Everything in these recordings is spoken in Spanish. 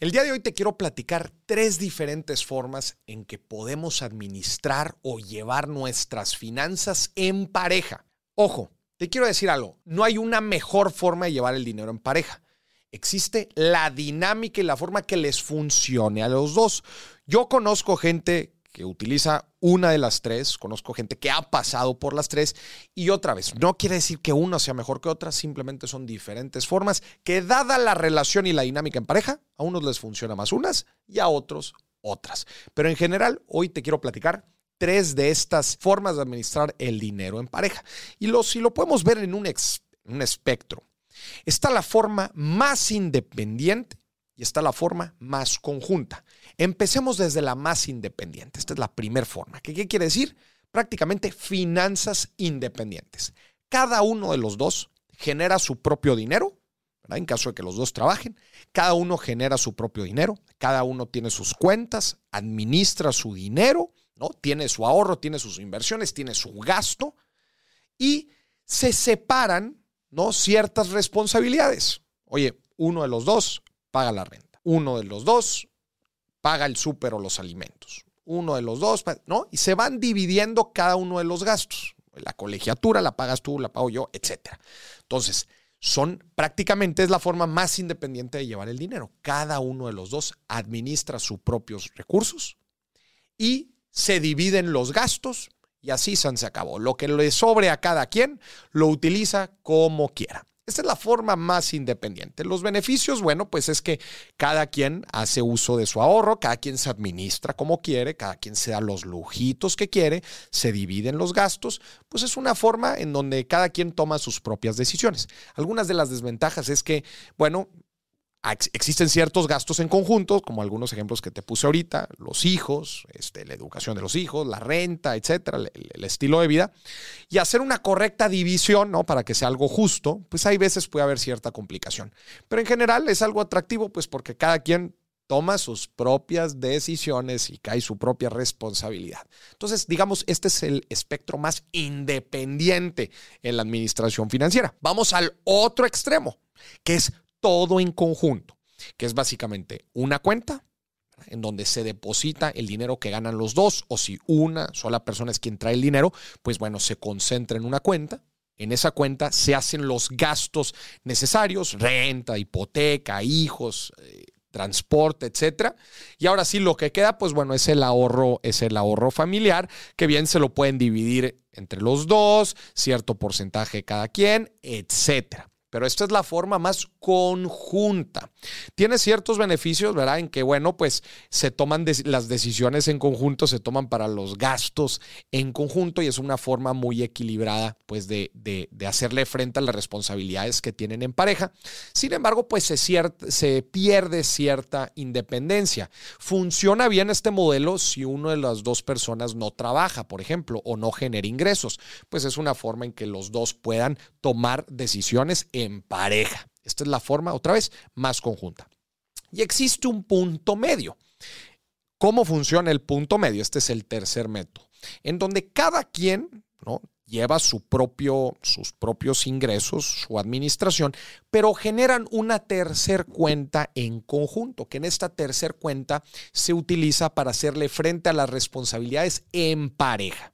El día de hoy te quiero platicar tres diferentes formas en que podemos administrar o llevar nuestras finanzas en pareja. Ojo, te quiero decir algo, no hay una mejor forma de llevar el dinero en pareja. Existe la dinámica y la forma que les funcione a los dos. Yo conozco gente que utiliza una de las tres, conozco gente que ha pasado por las tres y otra vez, no quiere decir que una sea mejor que otra, simplemente son diferentes formas que dada la relación y la dinámica en pareja, a unos les funciona más unas y a otros otras. Pero en general, hoy te quiero platicar tres de estas formas de administrar el dinero en pareja. Y lo, si lo podemos ver en un, un espectro, está la forma más independiente y está la forma más conjunta. Empecemos desde la más independiente. Esta es la primera forma. ¿Qué, quiere decir? Prácticamente finanzas independientes. Cada uno de los dos genera su propio dinero, en caso de que los dos trabajen. Cada uno genera su propio dinero, cada uno tiene sus cuentas, administra su dinero, ¿no? tiene su ahorro, tiene sus inversiones, tiene su gasto y se separan ¿no? ciertas responsabilidades. Oye, uno de los dos paga la renta. Uno de los dos paga el súper o los alimentos. Uno de los dos, ¿no? Y se van dividiendo cada uno de los gastos. La colegiatura la pagas tú, la pago yo, etc. Entonces, son prácticamente es la forma más independiente de llevar el dinero. Cada uno de los dos administra sus propios recursos y se dividen los gastos y así se acabó. Lo que le sobre a cada quien lo utiliza como quiera. Esta es la forma más independiente. Los beneficios, bueno, pues es que cada quien hace uso de su ahorro, cada quien se administra como quiere, cada quien se da los lujitos que quiere, se dividen los gastos, pues es una forma en donde cada quien toma sus propias decisiones. Algunas de las desventajas es que, bueno, existen ciertos gastos en conjunto, como algunos ejemplos que te puse ahorita, los hijos, este, la educación de los hijos, la renta, etcétera, el, estilo de vida, y hacer una correcta división, ¿no? Para que sea algo justo, pues hay veces puede haber cierta complicación. Pero en general es algo atractivo, pues porque cada quien toma sus propias decisiones y cae su propia responsabilidad. Entonces, digamos, este es el espectro más independiente en la administración financiera. Vamos al otro extremo, que es todo en conjunto, que es básicamente una cuenta en donde se deposita el dinero que ganan los dos, o si una sola persona es quien trae el dinero, pues bueno, se concentra en una cuenta. En esa cuenta se hacen los gastos necesarios, renta, hipoteca, hijos, eh, transporte, etcétera. Y ahora sí, lo que queda, pues bueno, es el ahorro, es el ahorro familiar, que bien se lo pueden dividir entre los dos, cierto porcentaje cada quien, etcétera. Pero esta es la forma más conjunta. Tiene ciertos beneficios, ¿verdad? En que, bueno, pues se toman las decisiones en conjunto, se toman para los gastos en conjunto y es una forma muy equilibrada, pues, de, hacerle frente a las responsabilidades que tienen en pareja. Sin embargo, pues se, se pierde cierta independencia. Funciona bien este modelo si uno de las dos personas no trabaja, por ejemplo, o no genera ingresos. Pues es una forma en que los dos puedan tomar decisiones en pareja. Esta es la forma, otra vez, más conjunta. Y existe un punto medio. ¿Cómo funciona el punto medio? Este es el tercer método, en donde cada quien ¿no? lleva su propio, sus propios ingresos, su administración, pero generan una tercer cuenta en conjunto, que en esta tercer cuenta se utiliza para hacerle frente a las responsabilidades en pareja.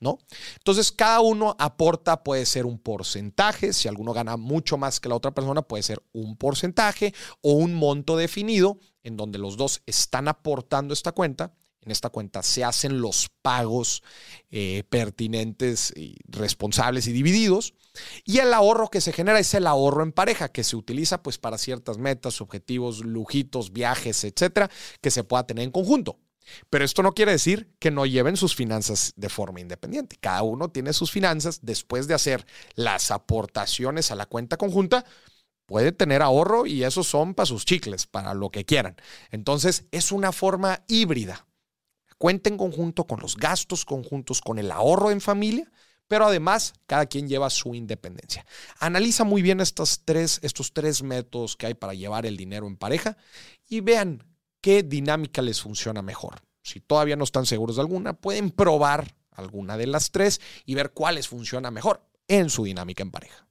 ¿No? Entonces, cada uno aporta, puede ser un porcentaje, si alguno gana mucho más que la otra persona, puede ser un porcentaje o un monto definido en donde los dos están aportando esta cuenta. En esta cuenta se hacen los pagos eh, pertinentes, responsables y divididos. Y el ahorro que se genera es el ahorro en pareja, que se utiliza pues para ciertas metas, objetivos, lujitos, viajes, etcétera, que se pueda tener en conjunto. Pero esto no quiere decir que no lleven sus finanzas de forma independiente. Cada uno tiene sus finanzas después de hacer las aportaciones a la cuenta conjunta. Puede tener ahorro y esos son para sus chicles, para lo que quieran. Entonces es una forma híbrida. Cuenta en conjunto con los gastos conjuntos, con el ahorro en familia, pero además cada quien lleva su independencia. Analiza muy bien estos tres, estos tres métodos que hay para llevar el dinero en pareja y vean qué dinámica les funciona mejor. Si todavía no están seguros de alguna, pueden probar alguna de las tres y ver cuál les funciona mejor en su dinámica en pareja.